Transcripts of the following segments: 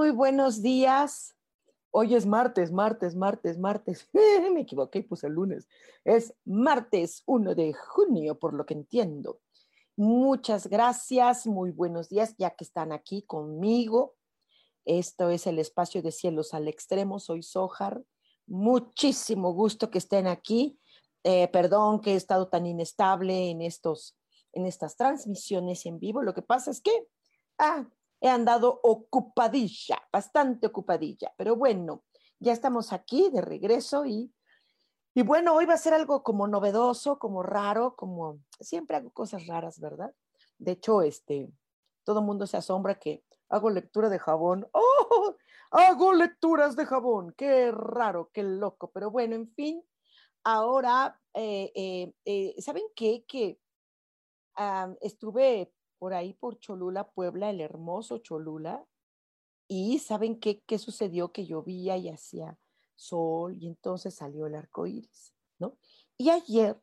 Muy, buenos días. Hoy es martes, martes, martes, martes. Me equivoqué y puse el lunes. Es martes 1 de junio, por lo que entiendo. Muchas gracias, muy buenos días, ya que están aquí conmigo. Esto es el espacio de cielos al extremo. Soy Sojar. Muchísimo gusto que estén aquí. Eh, perdón que he estado tan inestable en, estos, en estas transmisiones en vivo. Lo que pasa es que ah, he andado ocupadilla, bastante ocupadilla, pero bueno, ya estamos aquí de regreso y, y bueno, hoy va a ser algo como novedoso, como raro, como siempre hago cosas raras, ¿verdad? De hecho, este, todo el mundo se asombra que hago lectura de jabón. ¡Oh! Hago lecturas de jabón. Qué raro, qué loco. Pero bueno, en fin, ahora, eh, eh, eh, ¿saben qué? Que estuve por ahí por Cholula, Puebla, el hermoso Cholula. Y ¿saben qué, qué sucedió? Que llovía y hacía sol y entonces salió el arco iris, ¿no? Y ayer,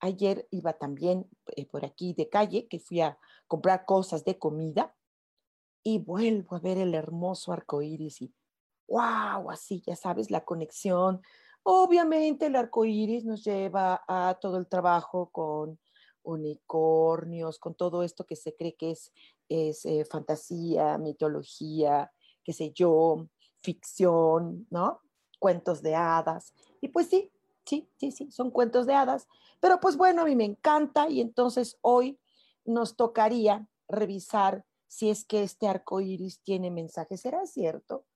ayer iba también eh, por aquí de calle, que fui a comprar cosas de comida y vuelvo a ver el hermoso arco iris y wow, así ya sabes, la conexión. Obviamente el arco iris nos lleva a todo el trabajo con unicornios, con todo esto que se cree que es, es eh, fantasía, mitología, qué sé yo, ficción, ¿no? Cuentos de hadas. Y pues sí, sí, sí, sí, son cuentos de hadas. Pero pues bueno, a mí me encanta y entonces hoy nos tocaría revisar si es que este arco iris tiene mensaje. ¿Será cierto?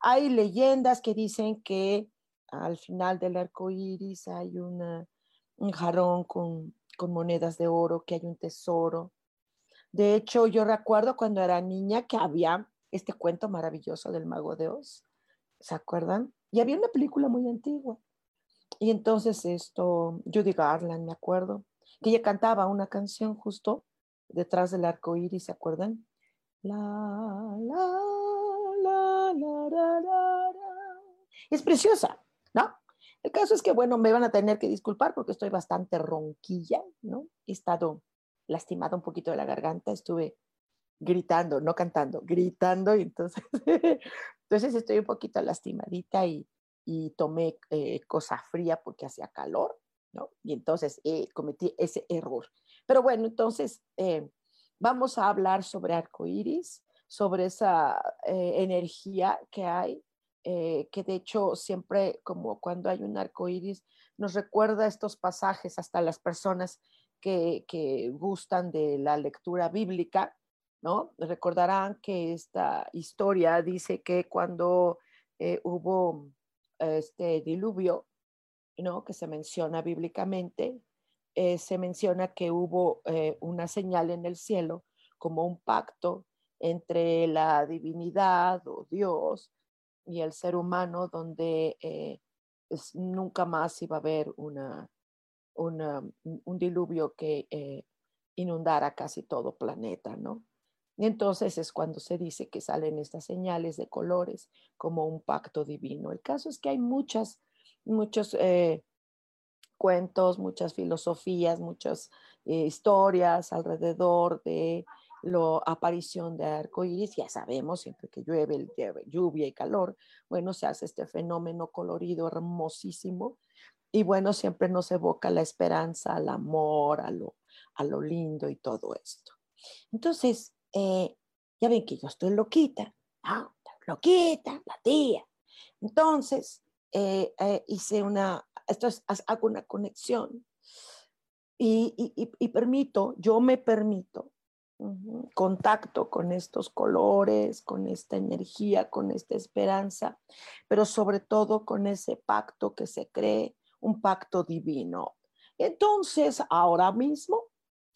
Hay leyendas que dicen que al final del arco iris hay un jarrón con con monedas de oro, que hay un tesoro. De hecho, yo recuerdo cuando era niña que había este cuento maravilloso del mago de Oz, ¿se acuerdan? Y había una película muy antigua. Y entonces esto, Judy Garland, me acuerdo, que ella cantaba una canción justo detrás del arco iris, ¿se acuerdan? La, la, la, la, la, la, Es preciosa, ¿no? El caso es que, bueno, me van a tener que disculpar porque estoy bastante ronquilla, ¿no? He estado lastimada un poquito de la garganta, estuve gritando, no cantando, gritando, y entonces, entonces estoy un poquito lastimadita y, y tomé eh, cosa fría porque hacía calor, ¿no? Y entonces eh, cometí ese error. Pero bueno, entonces eh, vamos a hablar sobre arcoíris, sobre esa energía que hay eh, que de hecho siempre como cuando hay un arco iris nos recuerda estos pasajes hasta las personas que, que gustan de la lectura bíblica, ¿no? Recordarán que esta historia dice que cuando eh, hubo este diluvio, ¿no? Que se menciona bíblicamente, eh, se menciona que hubo una señal en el cielo como un pacto entre la divinidad o Dios y el ser humano donde eh, nunca más iba a haber una, un diluvio que eh, inundara casi todo planeta, ¿no? Y entonces es cuando se dice que salen estas señales de colores como un pacto divino. El caso es que hay muchas, muchos eh, cuentos, muchas filosofías, muchas historias alrededor de la aparición de arcoíris, ya sabemos, siempre que llueve, lluvia y calor, bueno, se hace este fenómeno colorido hermosísimo y bueno, siempre nos evoca la esperanza, al amor, a lo, a lo lindo y todo esto. Entonces, eh, ya ven que yo estoy loquita, ah, loquita, la tía. Entonces, eh, eh, hice una, esto es, hago una conexión y, y, permito, yo me permito contacto con estos colores, con esta energía, con esta esperanza, pero sobre todo con ese pacto que se cree, un pacto divino. Entonces, ahora mismo,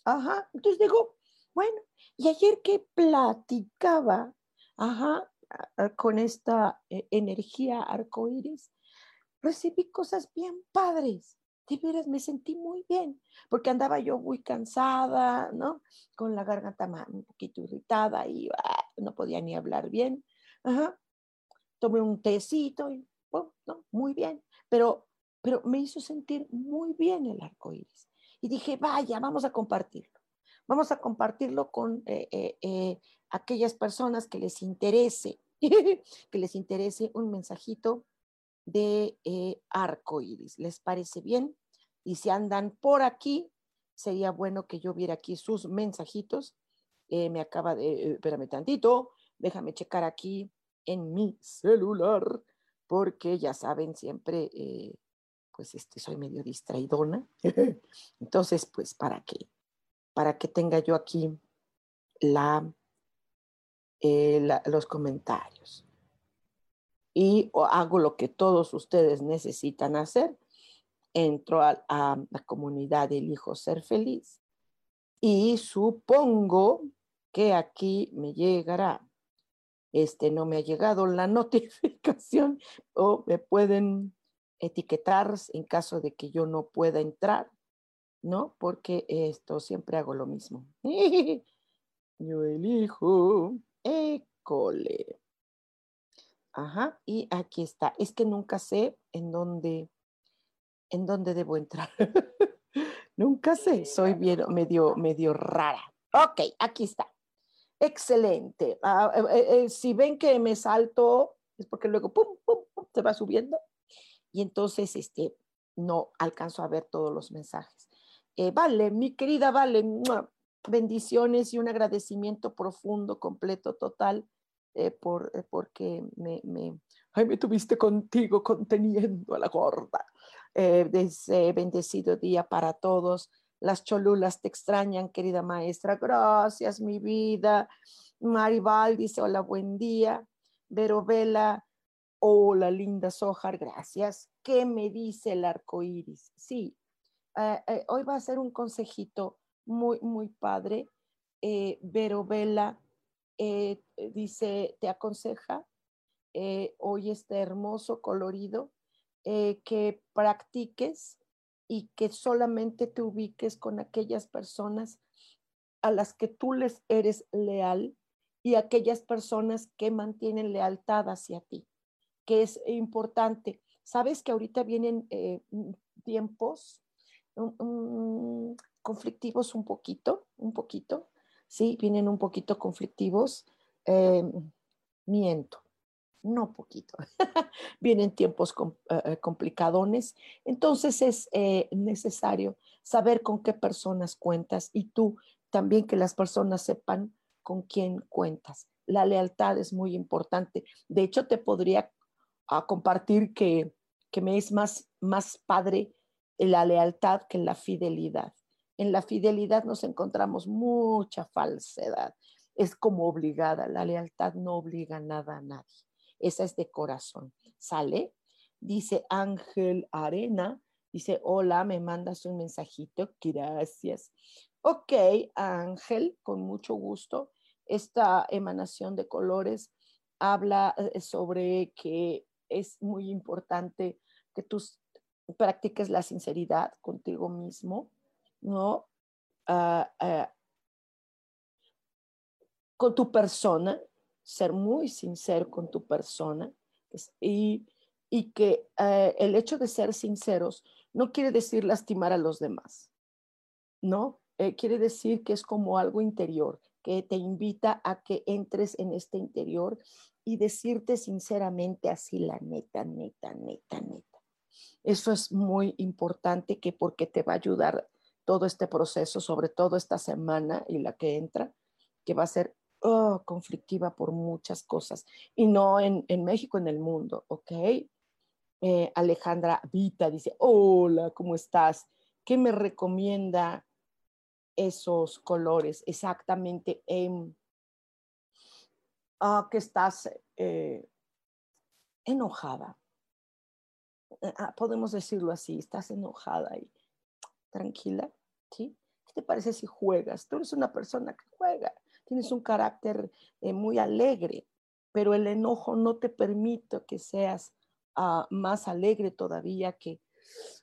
ajá, entonces digo, bueno, y ayer que platicaba, ajá, con esta eh, energía arcoíris, recibí cosas bien padres de veras me sentí muy bien, porque andaba yo muy cansada, ¿no? Con la garganta un poquito irritada y ah, no podía ni hablar bien. Ajá. Tomé un tecito y, oh, ¿no? Muy bien, pero, pero me hizo sentir muy bien el arco iris. Y dije, vaya, vamos a compartirlo. Vamos a compartirlo con eh, eh, eh, aquellas personas que les interese, que les interese un mensajito de arco iris. ¿Les parece bien? Y si andan por aquí, sería bueno que yo viera aquí sus mensajitos. Eh, me acaba de, eh, espérame tantito, déjame checar aquí en mi celular, porque ya saben, siempre, eh, pues este, soy medio distraidona. Entonces, pues, ¿para qué? Para que tenga yo aquí la, los comentarios. Y hago lo que todos ustedes necesitan hacer, entro a, la comunidad Elijo Ser Feliz y supongo que aquí me llegará. Este no me ha llegado la notificación o me pueden etiquetar en caso de que yo no pueda entrar, ¿no? Porque esto siempre hago lo mismo. Yo elijo école. Ajá, y aquí está. Es que nunca sé en dónde ¿en dónde debo entrar? Nunca sé, soy bien, medio, medio rara. Ok, aquí está. Excelente. Ah, eh, eh, eh, si ven que me salto, es porque luego pum, pum, pum, se va subiendo. Y entonces, este, no alcanzo a ver todos los mensajes. vale, mi querida Vale, bendiciones y un agradecimiento profundo, completo, total, por, porque me, ay, me tuviste contigo conteniendo a la gorda. Eh, bendecido día para todos. Las cholulas te extrañan, querida maestra. Gracias, mi vida. Maribal dice, hola, buen día. Vero Vela, hola, linda Sojar, gracias. ¿Qué me dice el arco iris? Sí, eh, eh, hoy va a ser un consejito muy, muy padre. Vero Vela dice, te aconseja hoy este hermoso colorido eh, que practiques y que solamente te ubiques con aquellas personas a las que tú les eres leal y aquellas personas que mantienen lealtad hacia ti, que es importante. Sabes que ahorita vienen eh, tiempos conflictivos un poquito, un poquito, sí, vienen un poquito conflictivos. Eh, miento, no poquito, vienen tiempos eh, eh, complicadones, entonces es eh, necesario saber con qué personas cuentas y tú también que las personas sepan con quién cuentas. La lealtad es muy importante. De hecho, te podría ah, compartir que, que me es más, más padre la lealtad que la fidelidad. En la fidelidad nos encontramos mucha falsedad. Es como obligada. La lealtad no obliga nada a nadie esa es de corazón. ¿Sale? Dice Ángel Arena, dice, hola, me mandas un mensajito, gracias. Ok, Ángel, con mucho gusto. Esta emanación de colores habla eh, sobre que es muy importante que tú practiques la sinceridad contigo mismo, ¿no? Con tu persona, ser muy sincero con tu persona y, y que eh, el hecho de ser sinceros no quiere decir lastimar a los demás, ¿no? Eh, quiere decir que es como algo interior, que te invita a que entres en este interior y decirte sinceramente así la neta, neta, neta, neta. Eso es muy importante que porque te va a ayudar todo este proceso, sobre todo esta semana y la que entra, que va a ser oh, conflictiva por muchas cosas. Y no en, México, en el mundo, ¿ok? Eh, Alejandra Vita dice, hola, ¿cómo estás? ¿Qué me recomienda esos colores exactamente en ah, que estás eh, enojada? Ah, podemos decirlo así, estás enojada y tranquila, ¿sí? ¿Qué te parece si juegas? Tú eres una persona que juega, tienes un carácter eh, muy alegre, pero el enojo no te permite que seas ah, más alegre todavía, que,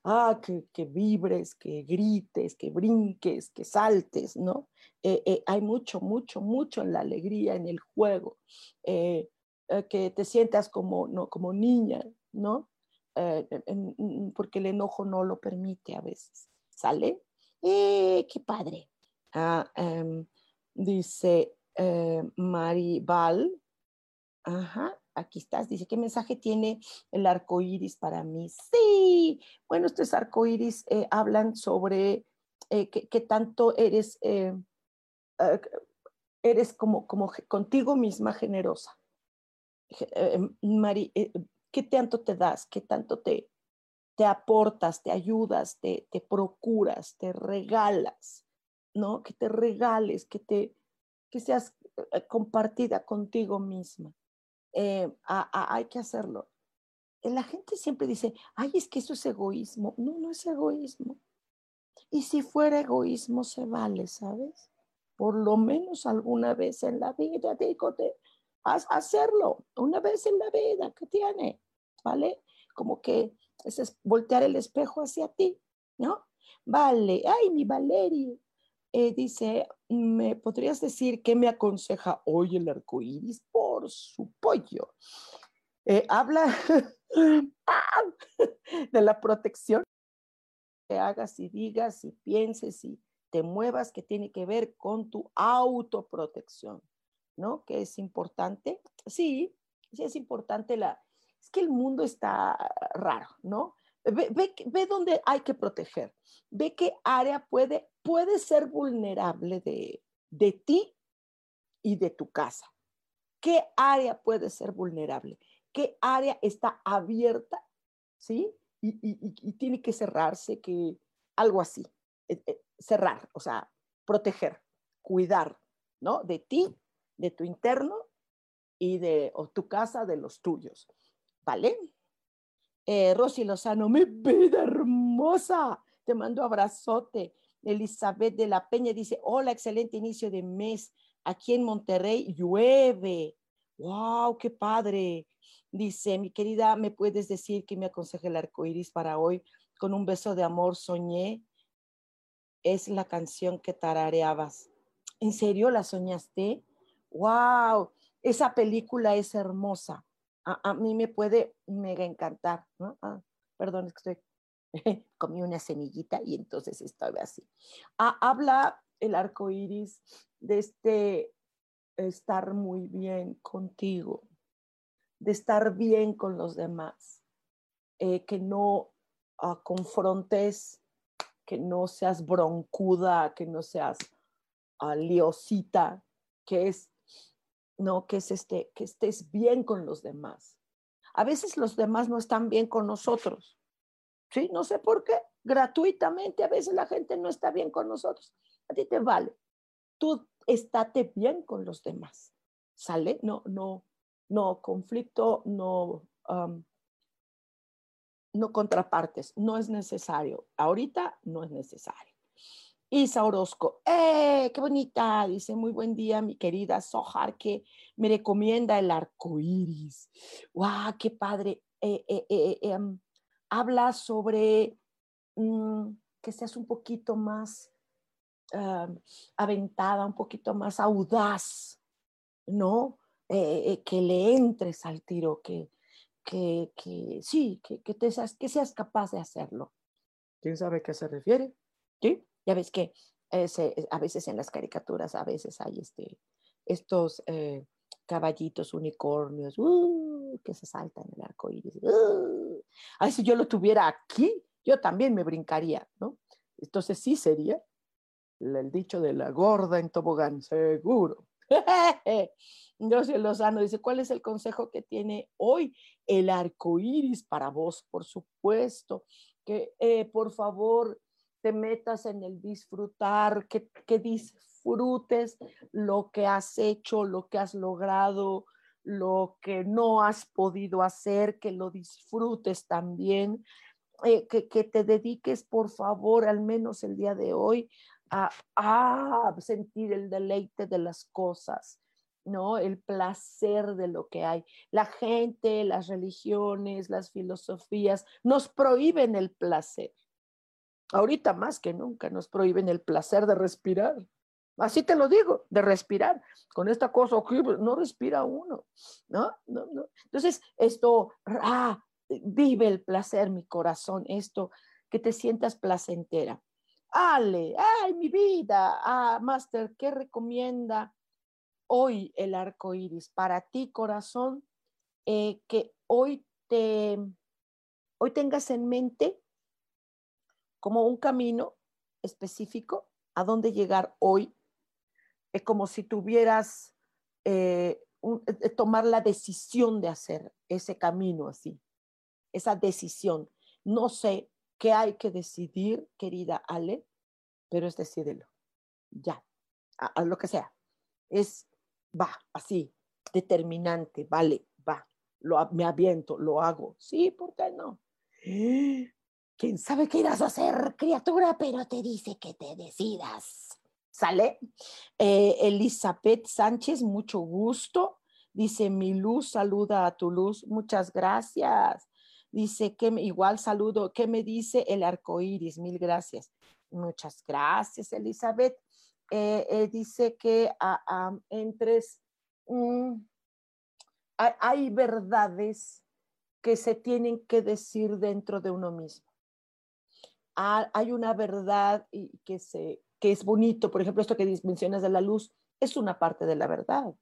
ah, que, vibres, que grites, que brinques, que saltes, ¿no? Eh, eh, hay mucho, mucho, mucho en la alegría, en el juego, que te sientas como, no, como niña, ¿no? porque el enojo no lo permite a veces, ¿sale? ¡Eh, qué padre! Ah, em, dice eh, Maribal, ajá, aquí estás, dice, ¿qué mensaje tiene el arco iris para mí? Sí, bueno, estos arco iris eh, hablan sobre eh, qué tanto eres, eres como, como contigo misma generosa. Mari, ¿qué tanto te das? ¿Qué tanto te, te aportas, te ayudas, te, te procuras, te regalas, ¿no? Que te regales, que, te, que seas eh, compartida contigo misma. Eh, hay que hacerlo. Eh, la gente siempre dice, ay, es que eso es egoísmo. No, no es egoísmo. Y si fuera egoísmo, se vale, ¿sabes? Por lo menos alguna vez en la vida, digo, te, haz, hacerlo, una vez en la vida, ¿qué tiene? ¿Vale? Como que es voltear el espejo hacia ti, ¿no? Vale, ay, mi Valeria, eh, dice, ¿me podrías decir qué me aconseja hoy el arco iris? Por su pollo. Eh, habla de la protección que hagas y digas y pienses y te muevas que tiene que ver con tu autoprotección, ¿no? Que es importante. Sí, sí es importante la, es que el mundo está raro, ¿no? Ve, dónde hay que proteger, ve qué área puede, puede ser vulnerable de, de ti y de tu casa. ¿Qué área puede ser vulnerable? ¿Qué área está abierta? ¿Sí? Y tiene que cerrarse, que algo así, eh, eh, cerrar, o sea, proteger, cuidar, ¿no? De ti, de tu interno y de o tu casa, de los tuyos. ¿Vale? Eh, Rosy Lozano, mi vida hermosa, te mando abrazote. Elizabeth de la Peña dice, hola, excelente inicio de mes. Aquí en Monterrey llueve. ¡Wow! ¡Qué padre! Dice, mi querida, ¿me puedes decir que me aconseja el arco iris para hoy? Con un beso de amor soñé. Es la canción que tarareabas. ¿En serio la soñaste? ¡Wow! Esa película es hermosa a, mí me puede mega encantar, ¿no? Ah, perdón, es que estoy, comí una semillita y entonces estoy así. Ah, habla el arco iris de este estar muy bien contigo, de estar bien con los demás, eh, que no ah, confrontes, que no seas broncuda, que no seas liosita, que es no, que es este, que estés bien con los demás. A veces los demás no están bien con nosotros. ¿Sí? No sé por qué. Gratuitamente a veces la gente no está bien con nosotros. A ti te vale. Tú estate bien con los demás. ¿Sale? No, no, no conflicto, no, no contrapartes. No es necesario. Ahorita no es necesario. Isa Orozco, ¡eh! ¡Qué bonita! Dice, muy buen día, mi querida Sohar, que me recomienda el arco iris. ¡Guau! ¡Qué padre! Eh, eh, eh, em, habla sobre mm, que seas un poquito más aventada, un poquito más audaz, ¿no? que le entres al tiro, que, que, que sí, que, que, te seas, que seas capaz de hacerlo. ¿Quién sabe a qué se refiere? ¿Sí? Ya ves que a veces en las caricaturas, a veces hay este, estos eh, caballitos unicornios uh, que se saltan en el arco iris. Uh. Ay, si yo lo tuviera aquí, yo también me brincaría, ¿no? Entonces sí sería el dicho de la gorda en tobogán, seguro. José Lozano dice, ¿cuál es el consejo que tiene hoy el arco iris para vos? Por supuesto, que eh, por favor te metas en el disfrutar, que, que disfrutes lo que has hecho, lo que has logrado, lo que no has podido hacer, que lo disfrutes también, eh, que, que, te dediques, por favor, al menos el día de hoy, a, a sentir el deleite de las cosas, ¿no? El placer de lo que hay. La gente, las religiones, las filosofías nos prohíben el placer. Ahorita más que nunca nos prohíben el placer de respirar. Así te lo digo, de respirar. Con esta cosa pues, no respira uno, ¿no? no, no. Entonces, esto, ah, vive el placer, mi corazón, esto, que te sientas placentera. Ale, ay, mi vida, ah, Master, ¿qué recomienda hoy el arco iris para ti, corazón? Eh, que hoy te, hoy tengas en mente como un camino específico a dónde llegar hoy. Es como si tuvieras eh, eh, tomar la decisión de hacer ese camino así, esa decisión. No sé qué hay que decidir, querida Ale, pero es decídelo. Ya, a, lo que sea. Es, va, así, determinante, vale, va, lo, me aviento, lo hago. Sí, ¿por qué no? ¿Quién sabe qué irás a hacer, criatura? Pero te dice que te decidas. ¿Sale? Eh, Elizabeth Sánchez, mucho gusto. Dice, mi luz saluda a tu luz. Muchas gracias. Dice que igual saludo. ¿Qué me dice el arco iris? Mil gracias. Muchas gracias, Elizabeth. Eh, eh, dice que uh, entres, mm, hay verdades que se tienen que decir dentro de uno mismo hay una verdad y que, se, que es bonito. Por ejemplo, esto que mencionas de la luz es una parte de la verdad.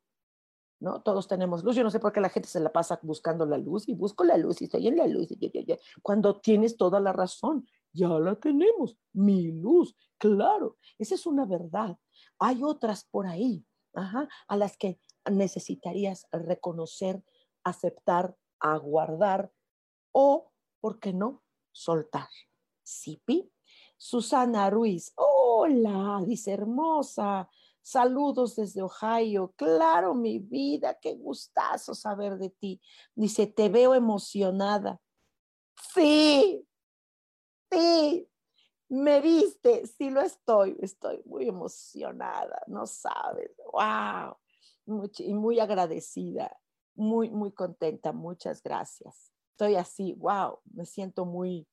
¿no? Todos tenemos luz. Yo no sé por qué la gente se la pasa buscando la luz y busco la luz y estoy en la luz. Y Cuando tienes toda la razón, ya la tenemos. Mi luz, claro. Esa es una verdad. Hay otras por ahí a las que necesitarías reconocer, aceptar, aguardar o, ¿por qué no?, soltar. Sipi. Susana Ruiz, hola, dice hermosa. Saludos desde Ohio. Claro, mi vida, qué gustazo saber de ti. Dice, te veo emocionada. Sí, sí, me viste, sí lo estoy, estoy muy emocionada, no sabes, wow, y muy agradecida, muy, muy contenta, muchas gracias. Estoy así, wow, me siento muy,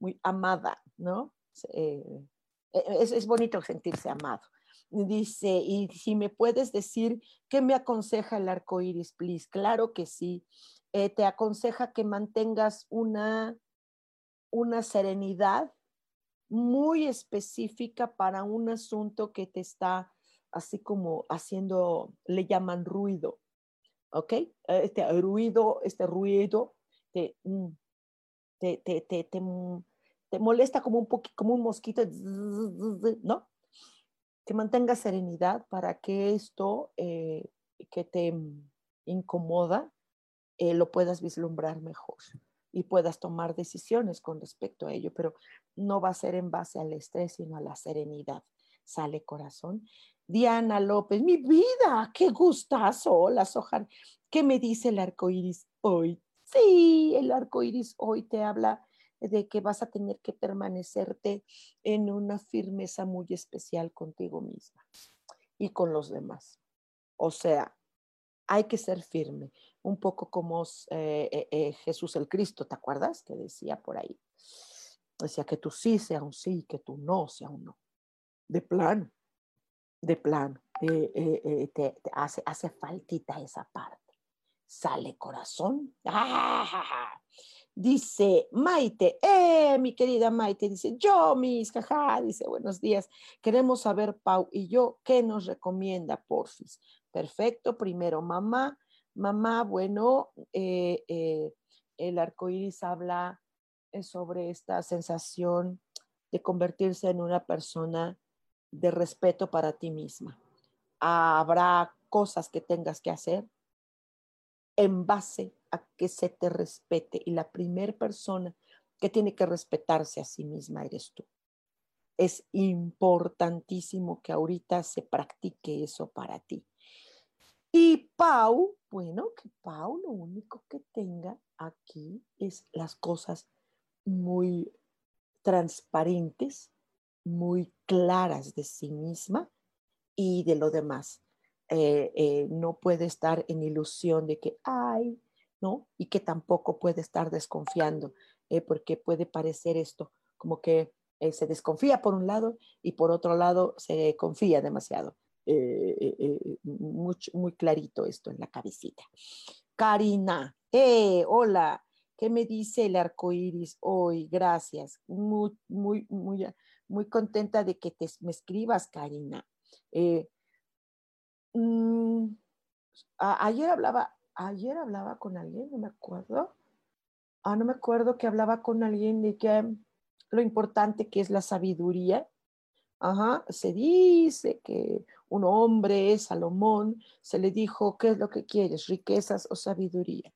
muy amada, ¿no? Eh, e, es, es, bonito sentirse amado. Dice, y si me puedes decir qué me aconseja el arco iris, please. Claro que sí. Eh, te aconseja que mantengas una, una serenidad muy específica para un asunto que te está así como haciendo, le llaman ruido. ¿Ok? Este ruido, este ruido te, mm, te, te, te, te, molesta como un poquito, como un mosquito, ¿no? Que mantenga serenidad para que esto eh, que te incomoda eh, lo puedas vislumbrar mejor y puedas tomar decisiones con respecto a ello, pero no va a ser en base al estrés, sino a la serenidad. Sale corazón. Diana López, mi vida, qué gustazo. Hola, Sojan. ¿Qué me dice el arco iris hoy? Sí, el arco iris hoy te habla de que vas a tener que permanecerte en una firmeza muy especial contigo misma y con los demás. O sea, hay que ser firme, un poco como eh, eh, eh, Jesús el Cristo, ¿te acuerdas? Que decía por ahí. Decía que tú sí sea un sí, que tú no sea un no. De plan, de plan, te, hace, hace faltita esa parte sale corazón. ¡Ah! Dice Maite, eh, mi querida Maite, dice, yo, mis, jaja, dice, buenos días. Queremos saber, Pau y yo, ¿qué nos recomienda, Porfis? Perfecto, primero, mamá. Mamá, bueno, eh, eh, el arco iris habla eh, sobre esta sensación de convertirse en una persona de respeto para ti misma. Habrá cosas que tengas que hacer en base a que se te respete. Y la primera persona que tiene que respetarse a sí misma eres tú. Es importantísimo que ahorita se practique eso para ti. Y Pau, bueno, que Pau lo único que tenga aquí es las cosas muy transparentes, muy claras de sí misma y de lo demás. Eh, eh, no puede estar en ilusión de que, ay, ¿no? Y que tampoco puede estar desconfiando, eh, porque puede parecer esto como que se desconfía por un lado y por otro lado se confía demasiado. muy, muy clarito esto en la cabecita. Karina, hola, ¿qué me dice el arco iris hoy? Gracias, muy, muy, muy, muy contenta de que te, me escribas, Karina. Mm, ayer hablaba, ayer hablaba con alguien, no me acuerdo. Ah, no me acuerdo que hablaba con alguien de que lo importante que es la sabiduría. Ajá, se dice que un hombre, Salomón, se le dijo, ¿qué es lo que quieres, riquezas o sabiduría?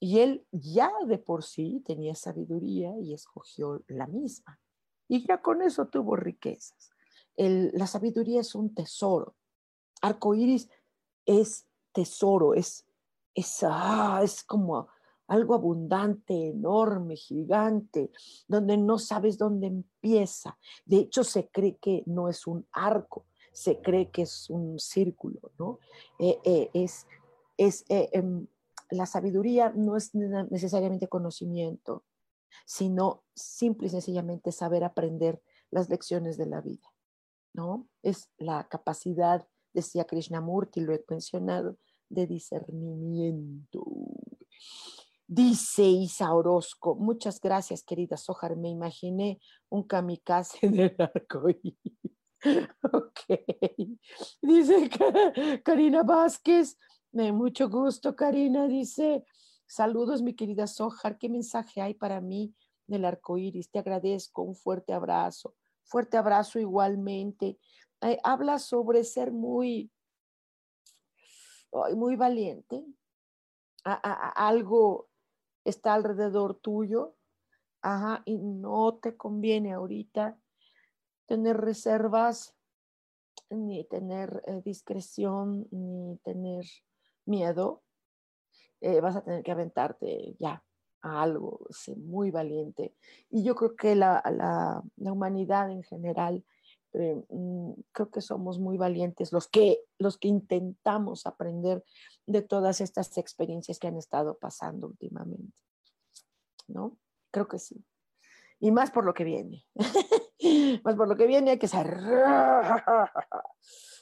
Y él ya de por sí tenía sabiduría y escogió la misma. Y ya con eso tuvo riquezas la sabiduría es un tesoro. Arcoíris es tesoro, es, es, ah, es como algo abundante, enorme, gigante, donde no sabes dónde empieza. De hecho, se cree que no es un arco, se cree que es un círculo, ¿no? Eh, eh, es, es, eh, em, la sabiduría no es necesariamente conocimiento, sino simple y sencillamente saber aprender las lecciones de la vida. ¿no? Es la capacidad, decía Krishnamurti, lo he mencionado, de discernimiento. Dice Isa Orozco, muchas gracias, querida Sojar. Me imaginé un kamikaze del arco Ok. Dice Karina Vázquez, mucho gusto, Karina. Dice, saludos, mi querida Sojar. ¿Qué mensaje hay para mí del arco iris? Te agradezco. Un fuerte abrazo. Fuerte abrazo igualmente. Habla sobre ser muy, muy valiente. algo está alrededor tuyo. Ajá, y no te conviene ahorita tener reservas, ni tener eh, discreción, ni tener miedo. Eh, vas a tener que aventarte ya algo, sé, muy valiente. Y yo creo que la, la humanidad en general, eh, mm, creo que somos muy valientes los que, los que intentamos aprender de todas estas experiencias que han estado pasando últimamente. ¿No? Creo que sí. Y más por lo que viene. más por lo que viene hay que ser...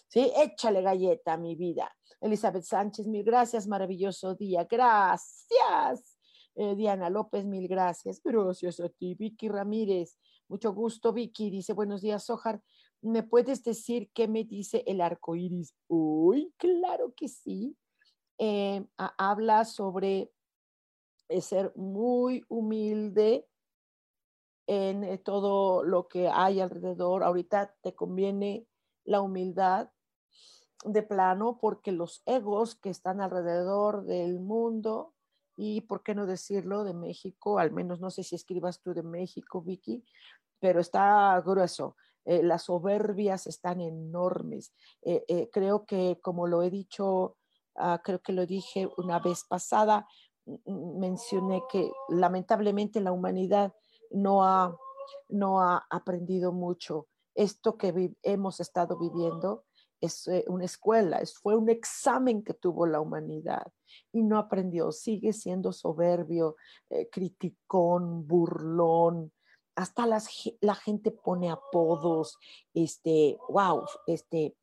Sí, échale galleta mi vida. Elizabeth Sánchez, mil gracias, maravilloso día. Gracias. Eh, Diana López, mil gracias. Gracias a ti, Vicky Ramírez. Mucho gusto, Vicky. Dice, buenos días, Sojar. ¿Me puedes decir qué me dice el arco iris? Uy, claro que sí. Eh, habla sobre eh, ser muy humilde en todo lo que hay alrededor. Ahorita te conviene la humildad de plano porque los egos que están alrededor del mundo y, ¿por qué no decirlo?, de México, al menos no sé si escribas tú de México, Vicky, pero está grueso. Eh, las soberbias están enormes. Eh, eh, creo que, como lo he dicho, ah, creo que lo dije una vez pasada, mencioné que lamentablemente la humanidad no ha, no ha aprendido mucho. Esto que hemos estado viviendo es una escuela, es, fue un examen que tuvo la humanidad y no aprendió, sigue siendo soberbio, criticón, burlón, hasta las, la gente pone apodos, este, wow, este,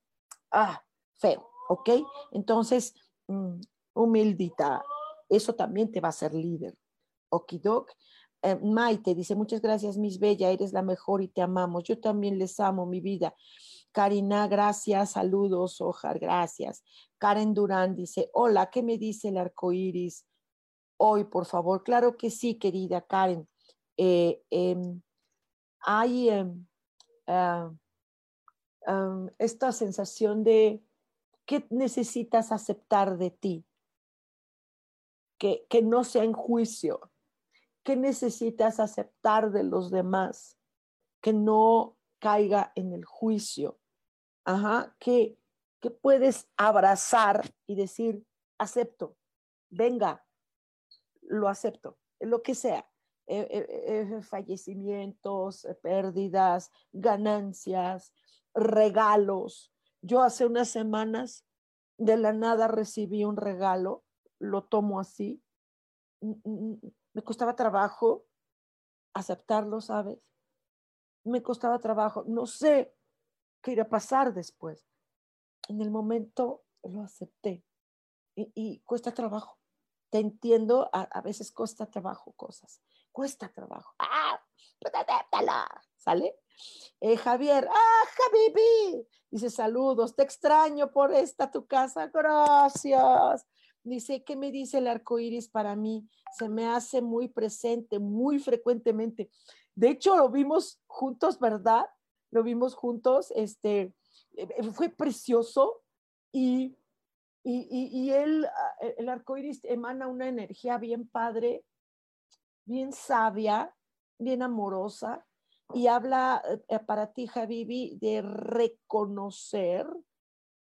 ah, feo, ¿ok? Entonces, mm, humildita, eso también te va a hacer líder. Okidok. Eh, Maite dice, muchas gracias, Miss Bella, eres la mejor y te amamos. Yo también les amo, mi vida. Karina, gracias, saludos, Ojar, gracias. Karen Durán dice, hola, ¿qué me dice el arco iris hoy, por favor? Claro que sí, querida Karen. Eh, em, hay em, ah, esta sensación de ¿Qué necesitas aceptar de ti? Que, que no sea en juicio. ¿Qué necesitas aceptar de los demás? Que no caiga en el juicio. Ajá, que, que puedes abrazar y decir, acepto, venga, lo acepto, lo que sea. Eh, eh, eh, fallecimientos, pérdidas, ganancias, regalos. Yo hace unas semanas de la nada recibí un regalo, lo tomo así. Me costaba trabajo aceptarlo, ¿sabes? Me costaba trabajo. No sé qué irá a pasar después. En el momento lo acepté y, cuesta trabajo. Te entiendo, a, veces cuesta trabajo cosas cuesta trabajo. ¡Ah! Pues ¿Sale? Eh, Javier, ¡ah, Javibi! Dice, saludos, te extraño por esta tu casa, gracias. Dice, ¿qué me dice el arco iris para mí? Se me hace muy presente, muy frecuentemente. De hecho, lo vimos juntos, ¿verdad? Lo vimos juntos, este, eh, fue precioso y, y, y, y él, ah, el arco iris emana una energía bien padre bien sabia, bien amorosa, y habla eh, eh, para ti, Javibi, de reconocer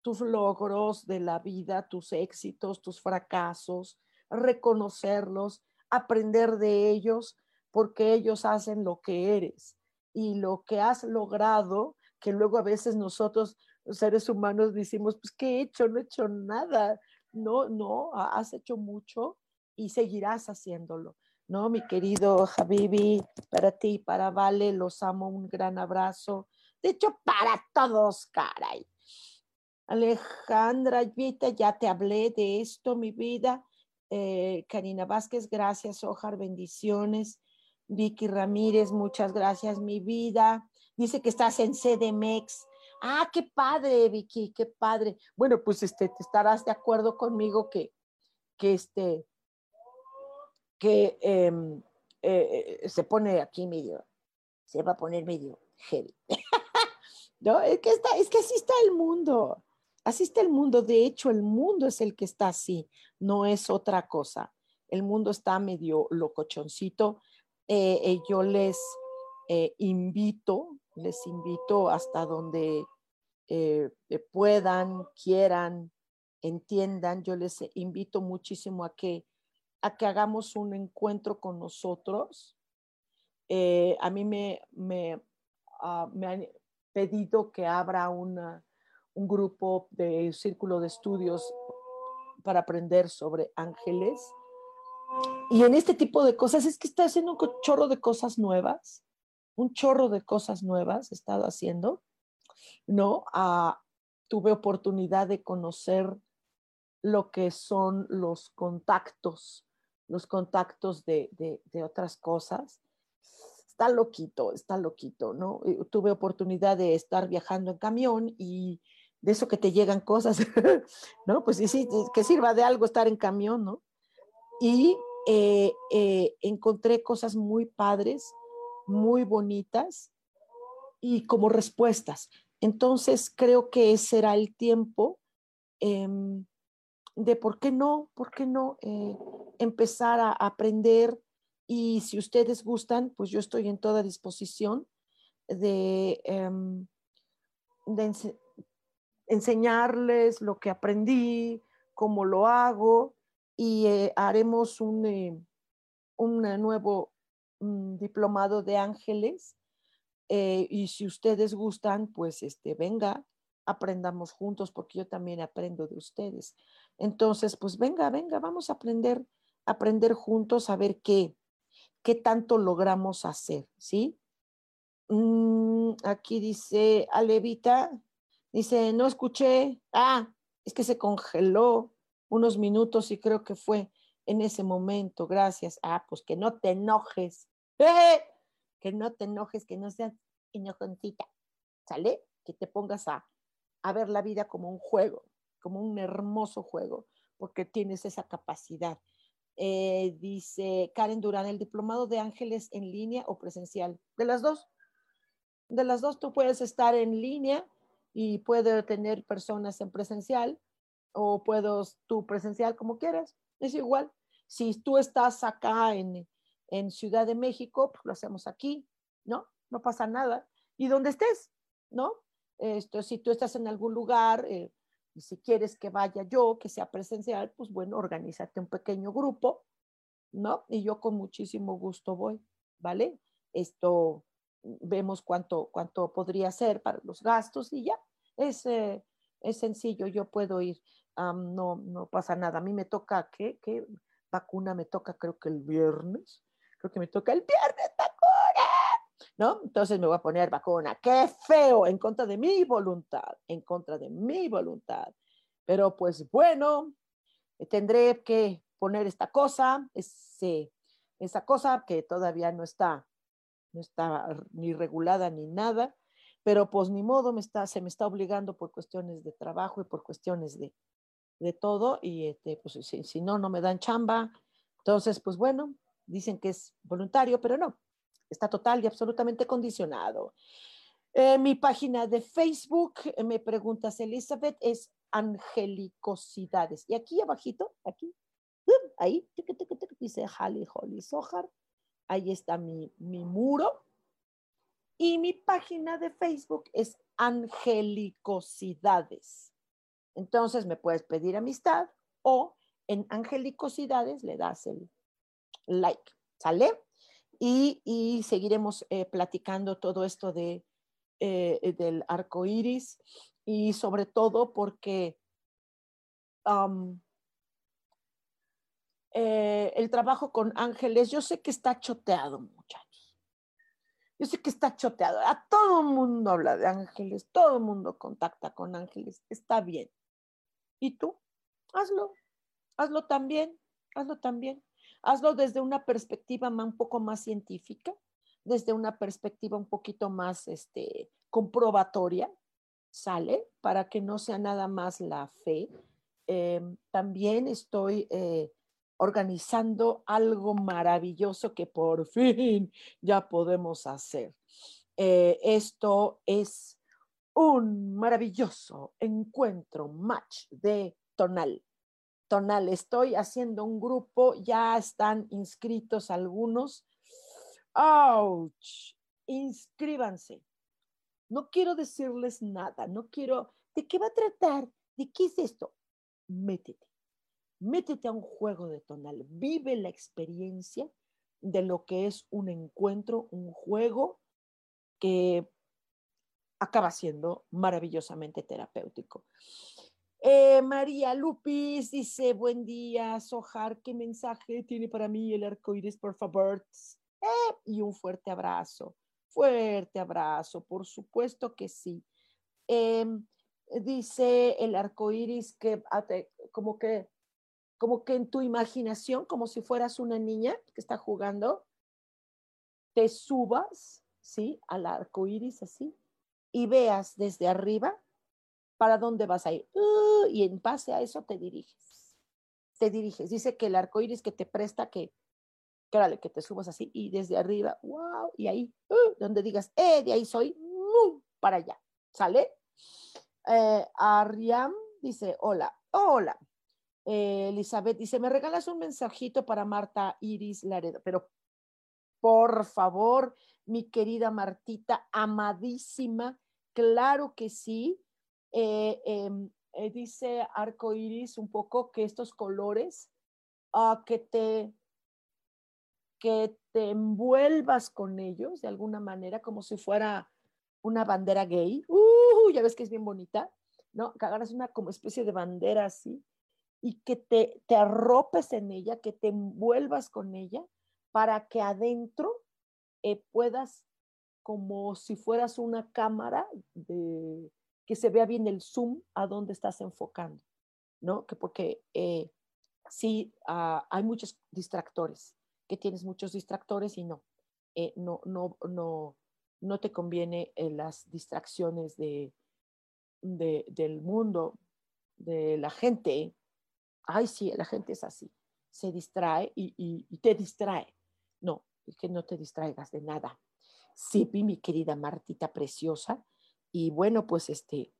tus logros de la vida, tus éxitos, tus fracasos, reconocerlos, aprender de ellos, porque ellos hacen lo que eres y lo que has logrado, que luego a veces nosotros, los seres humanos, decimos, pues, ¿qué he hecho? No he hecho nada. No, no, has hecho mucho y seguirás haciéndolo. ¿No? Mi querido Habibi, para ti, para Vale, los amo, un gran abrazo. De hecho, para todos, caray. Alejandra Vita, ya te hablé de esto, mi vida. Eh, Karina Vázquez, gracias, Ojar, bendiciones. Vicky Ramírez, muchas gracias, mi vida. Dice que estás en CDMX. Ah, qué padre, Vicky, qué padre. Bueno, pues este, te estarás de acuerdo conmigo que, que este, que em, eh, eh, se pone aquí medio, se va a poner medio heavy. no, es que, está, es que así está el mundo, así está el mundo. De hecho, el mundo es el que está así, no es otra cosa. El mundo está medio locochoncito. Eh, yo les invito, les invito hasta donde puedan, quieran, entiendan. Yo les invito muchísimo a que a que hagamos un encuentro con nosotros. Eh, a mí me, me, ah, me, han pedido que abra una, un grupo de círculo de estudios para aprender sobre ángeles. Y en este tipo de cosas es que está haciendo un chorro de cosas nuevas, un chorro de cosas nuevas he estado haciendo, ¿no? Ah, tuve oportunidad de conocer lo que son los contactos los contactos de, otras cosas. Está loquito, está loquito, ¿no? Tuve oportunidad de estar viajando en camión y de eso que te llegan cosas, ¿no? Pues sí, que sirva de algo estar en camión, ¿no? Y eh, eh, encontré cosas muy padres, muy bonitas y como respuestas. Entonces creo que será el tiempo em, de por qué no, por qué no eh, empezar a aprender y si ustedes gustan, pues yo estoy en toda disposición de, em, enseñarles lo que aprendí, cómo lo hago y eh, haremos un, eh, un nuevo mm, diplomado de ángeles y si ustedes gustan, pues este, venga, aprendamos juntos porque yo también aprendo de ustedes. Entonces, pues venga, venga, vamos a aprender, aprender juntos a ver qué, qué tanto logramos hacer, ¿sí? Mm, aquí dice Alevita, dice, no escuché, ah, es que se congeló unos minutos y creo que fue en ese momento, gracias. Ah, pues que no te enojes, que no te enojes, que no seas enojoncita, ¿sale? Que te pongas a, a ver la vida como un juego, como un hermoso juego, porque tienes esa capacidad. Eh, dice Karen Durán, el diplomado de ángeles en línea o presencial. De las dos. De las dos tú puedes estar en línea y puede tener personas en presencial o puedo tú presencial como quieras, es igual. Si tú estás acá en, en Ciudad de México, pues lo hacemos aquí, ¿no? No pasa nada. Y donde estés, ¿no? Esto, si tú estás en algún lugar eh, y si quieres que vaya yo, que sea presencial, pues bueno, organízate un pequeño grupo, ¿no? Y yo con muchísimo gusto voy, ¿vale? Esto vemos cuánto, cuánto podría ser para los gastos y ya, es, eh, es sencillo, yo puedo ir, no, no pasa nada. A mí me toca, ¿qué? ¿Qué vacuna me toca? Creo que el viernes, creo que me toca el viernes ¿no? Entonces me voy a poner vacuna, qué feo, en contra de mi voluntad, en contra de mi voluntad. Pero pues bueno, tendré que poner esta cosa, ese, esa cosa que todavía no está, no está ni regulada ni nada, pero pues ni modo, me está, se me está obligando por cuestiones de trabajo y por cuestiones de, de todo, y este, pues si, si no, no me dan chamba. Entonces, pues bueno, dicen que es voluntario, pero no, está total y absolutamente condicionado. Eh, mi página de Facebook, eh, me preguntas Elizabeth, es Angelicosidades. Y aquí abajito, aquí, ahí, dice Hali Holly Sohar. Ahí está mi, mi muro. Y mi página de Facebook es Angelicosidades. Entonces me puedes pedir amistad o en Angelicosidades le das el like, ¿sale? Y, seguiremos eh, platicando todo esto de, eh, del arco iris y sobre todo porque eh, el trabajo con ángeles, yo sé que está choteado, muchachos. Yo sé que está choteado. A todo el mundo habla de ángeles, todo el mundo contacta con ángeles. Está bien. ¿Y tú? Hazlo. Hazlo también. Hazlo también. Hazlo desde una perspectiva un poco más científica, desde una perspectiva un poquito más este, comprobatoria, ¿sale? Para que no sea nada más la fe. Em, también estoy eh, organizando algo maravilloso que por fin ya podemos hacer. Eh, esto es un maravilloso encuentro, match de tonal. Tonal, estoy haciendo un grupo, ya están inscritos algunos. ¡Auch! Inscríbanse. No quiero decirles nada, no quiero. ¿De qué va a tratar? ¿De qué es esto? Métete métete a un juego de tonal, vive la experiencia de lo que es un encuentro, un juego que acaba siendo maravillosamente terapéutico. Eh, María Lupis dice, buen día, Sojar, ¿qué mensaje tiene para mí el arco iris, por favor? Eh, y un fuerte abrazo, fuerte abrazo, por supuesto que sí. Em, dice el arco iris que como que como que en tu imaginación, como si fueras una niña que está jugando, te subas, ¿sí? Al arco iris así, y veas desde arriba para dónde vas a ir. y en base a eso te diriges. Te diriges. Dice que el arco iris que te presta que, que, que te subas así y desde arriba, wow, y ahí, ¡uh! donde digas, eh, de ahí soy, para allá. ¿Sale? Eh, Ariam dice, hola, hola. Eh, Elizabeth dice, ¿me regalas un mensajito para Marta Iris Laredo? Pero por favor, mi querida Martita, amadísima, claro que sí. Eh, em, eh, dice Arco Iris un poco que estos colores, uh, que te que te envuelvas con ellos de alguna manera, como si fuera una bandera gay. Uh, ya ves que es bien bonita, ¿no? Que agarras una como especie de bandera así y que te, te arropes en ella, que te envuelvas con ella para que adentro eh, puedas, como si fueras una cámara, de, que se vea bien el zoom a dónde estás enfocando, ¿no? Que porque eh, sí, ah, hay muchos distractores, que tienes muchos distractores y no, eh, no, no, no, no te conviene las distracciones de, de, del mundo, de la gente, ay, sí, la gente es así, se distrae y, te distrae. No, es que no te distraigas de nada. Sí, mi querida Martita preciosa. Y bueno, pues este,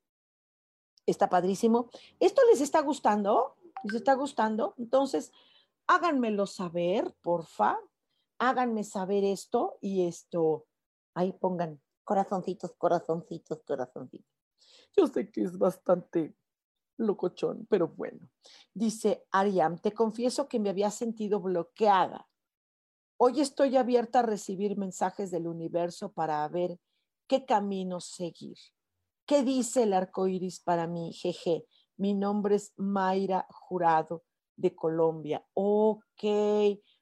Está padrísimo. ¿Esto les está gustando? ¿Les está gustando? Entonces, háganmelo saber, porfa. Háganme saber esto y esto. Ahí pongan corazoncitos, corazoncitos, corazoncitos. Yo sé que es bastante locochón, pero bueno. Dice Ariam, te confieso que me había sentido bloqueada. Hoy estoy abierta a recibir mensajes del universo para ver qué camino seguir. ¿Qué dice el arco iris para mí? Jeje, mi nombre es Mayra Jurado de Colombia. Ok,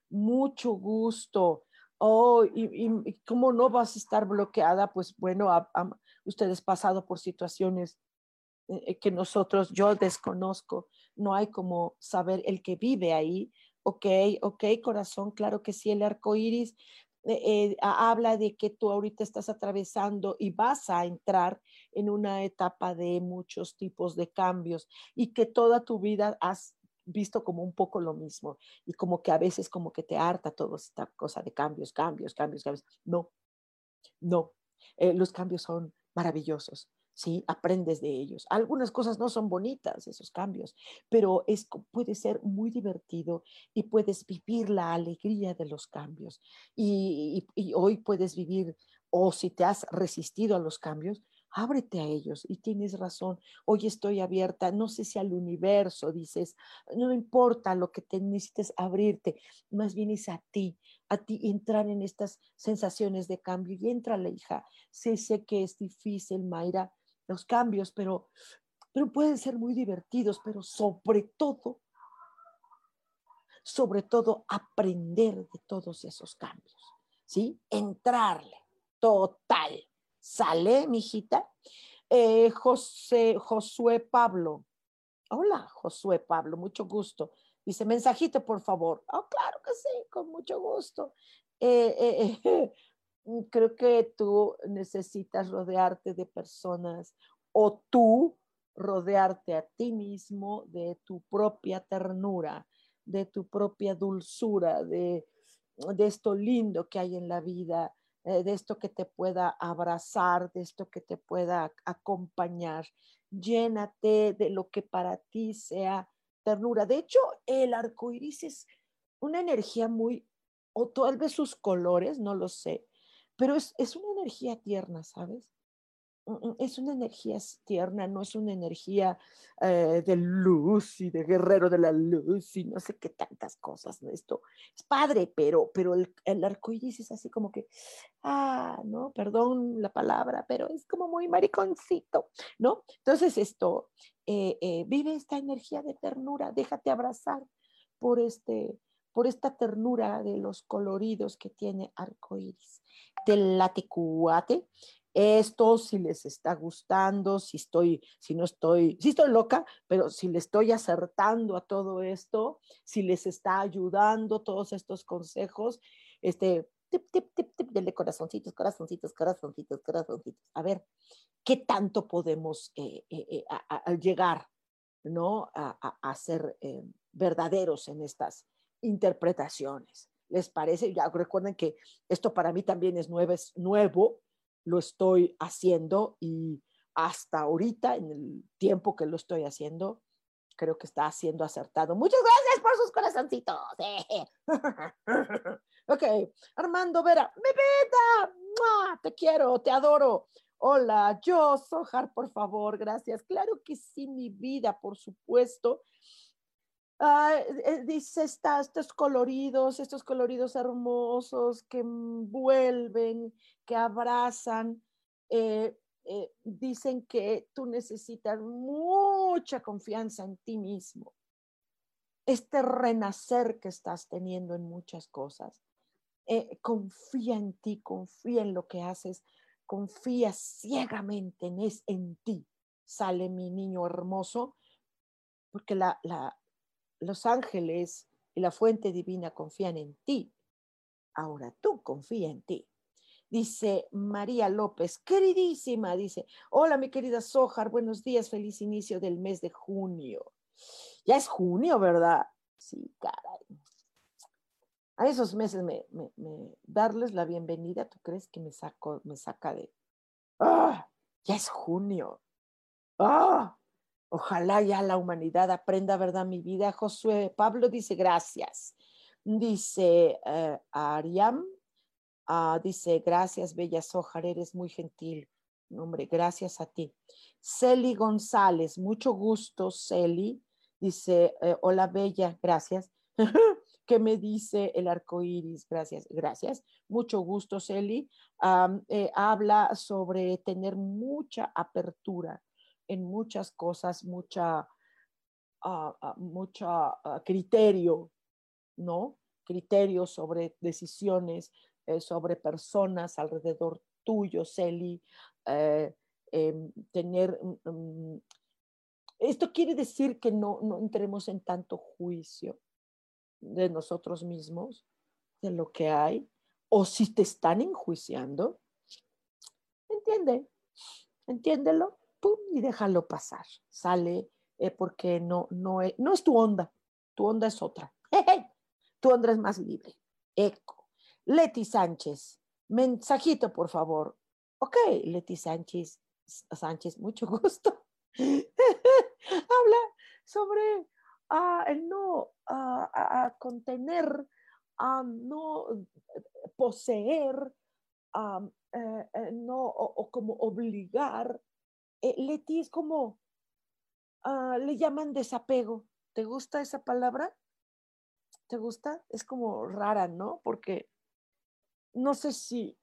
mucho gusto. Oh, y, cómo no vas a estar bloqueada, pues bueno, ustedes pasado por situaciones eh, eh, que nosotros, yo desconozco, no hay como saber el que vive ahí. Ok, ok, corazón, claro que sí, el arco iris eh, habla de que tú ahorita estás atravesando y vas a entrar en una etapa de muchos tipos de cambios y que toda tu vida has visto como un poco lo mismo y como que a veces como que te harta toda esta cosa de cambios, cambios, cambios, cambios. No, no, los cambios son maravillosos. ¿Sí? Aprendes de ellos. Algunas cosas no son bonitas, esos cambios, pero es, puede ser muy divertido y puedes vivir la alegría de los cambios. Y, hoy puedes vivir, o si te has resistido a los cambios, ábrete a ellos y tienes razón. Hoy estoy abierta, no sé si al universo dices, no importa lo que te necesites abrirte, más bien es a ti, a ti entrar en estas sensaciones de cambio y entra la hija. Sé, sé que es difícil, Mayra, los cambios, pero, pero pueden ser muy divertidos, pero sobre todo, sobre todo aprender de todos esos cambios, ¿sí? Entrarle, total. ¿Sale, mijita? Eh, José, Josué Pablo. Hola, Josué Pablo, mucho gusto. Dice, mensajito, por favor. Oh, claro que sí, con mucho gusto. Eh, eh, Mm, creo que tú necesitas rodearte de personas o tú rodearte a ti mismo de tu propia ternura, de tu propia dulzura, de, de esto lindo que hay en la vida, eh, de esto que te pueda abrazar, de esto que te pueda acompañar. Llénate de lo que para ti sea ternura. De hecho, el arco iris es una energía muy, o tal vez sus colores, no lo sé, pero es, es una energía tierna, ¿sabes? Mm, mm, es una energía tierna, no es una energía eh, de luz y de guerrero de la luz y no sé qué tantas cosas. Esto es padre, pero, pero el, el arco es así como que, ah, no, perdón la palabra, pero es como muy mariconcito, ¿no? Entonces, esto, eh, eh, vive esta energía de ternura, déjate abrazar por, este, por esta ternura de los coloridos que tiene arco iris del laticuate. Esto, si les está gustando, si estoy, si no estoy, si estoy loca, pero si le estoy acertando a todo esto, si les está ayudando todos estos consejos, este, tip, tip, tip, tip, de corazoncitos, corazoncitos, corazoncitos, corazoncitos. A ver, ¿qué tanto podemos eh, eh, eh, llegar, ¿no? A, a ser verdaderos en estas interpretaciones. ¿Les parece? Ya recuerden que esto para mí también es nuevo, es nuevo, lo estoy haciendo y hasta ahorita, en el tiempo que lo estoy haciendo, creo que está siendo acertado. Muchas gracias por sus corazoncitos. ok, Armando Vera, mi vida, te quiero, te adoro. Hola, yo, Sojar, por favor, gracias. Claro que sí, mi vida, por supuesto. Eh, dice estos coloridos, estos coloridos hermosos que envuelven, que abrazan. Eh, eh, dicen que tú necesitas mucha confianza en ti mismo. Este renacer que estás teniendo en muchas cosas. confía en ti, confía en lo que haces, confía ciegamente en, es, en ti. Sale mi niño hermoso, porque la, la, los ángeles y la fuente divina confían en ti. Ahora tú confía en ti. Dice María López, queridísima, dice, hola mi querida Sojar, buenos días, feliz inicio del mes de junio. Ya es junio, ¿verdad? Sí, caray. A esos meses me, darles la bienvenida, ¿tú crees que me, saco, me saca de... ¡Ah! Ya es junio. ¡Ah! Ojalá ya la humanidad aprenda, ¿verdad? Mi vida. Josué Pablo dice gracias. Dice uh, Ariam, uh, dice gracias, Bella Sojar, eres muy gentil. Hombre, gracias a ti. Celi González, mucho gusto, Celi. Dice, eh, hola Bella, gracias. ¿Qué me dice el arco iris? Gracias, gracias. Mucho gusto, Celi. Eh, habla sobre tener mucha apertura en muchas cosas, mucha, uh, mucha ah, criterio, ¿no? Criterio sobre decisiones, eh, sobre personas alrededor tuyo, Celi. Eh, em, tener mm, esto quiere decir que no, no entremos en tanto juicio, de nosotros mismos, de lo que hay, o si te están enjuiciando, entiende, entiéndelo, y déjalo pasar, sale, eh, porque no, no, es, no es tu onda, tu onda es otra, tu onda es más libre, eco. Leti Sánchez, mensajito, por favor. Ok, Leti Sánchez, Sánchez, mucho gusto. Habla sobre a el no a, contener, a no poseer, eh, no, o, como obligar. Eh, Leti es como, ah, le llaman desapego. ¿Te gusta esa palabra? ¿Te gusta? Es como rara, ¿no? Porque no sé si,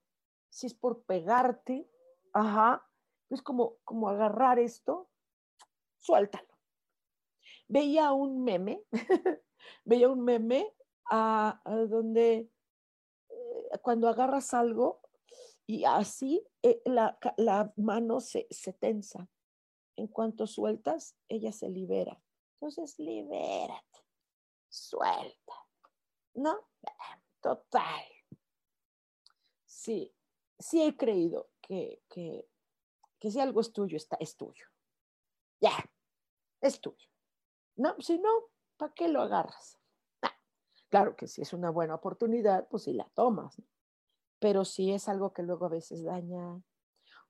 si es por pegarte, ajá, es como, como agarrar esto, suéltalo veía un meme, veía un meme a, donde eh, cuando agarras algo y así eh, la, la, mano se, se tensa. En cuanto sueltas, ella se libera. Entonces, libérate, suelta. ¿No? Total. Sí, sí he creído que, que, que si algo es tuyo, está, es tuyo. Ya, es tuyo. No, si no, ¿para qué lo agarras? Ah, claro que si es una buena oportunidad, pues sí la tomas. Pero si es algo que luego a veces daña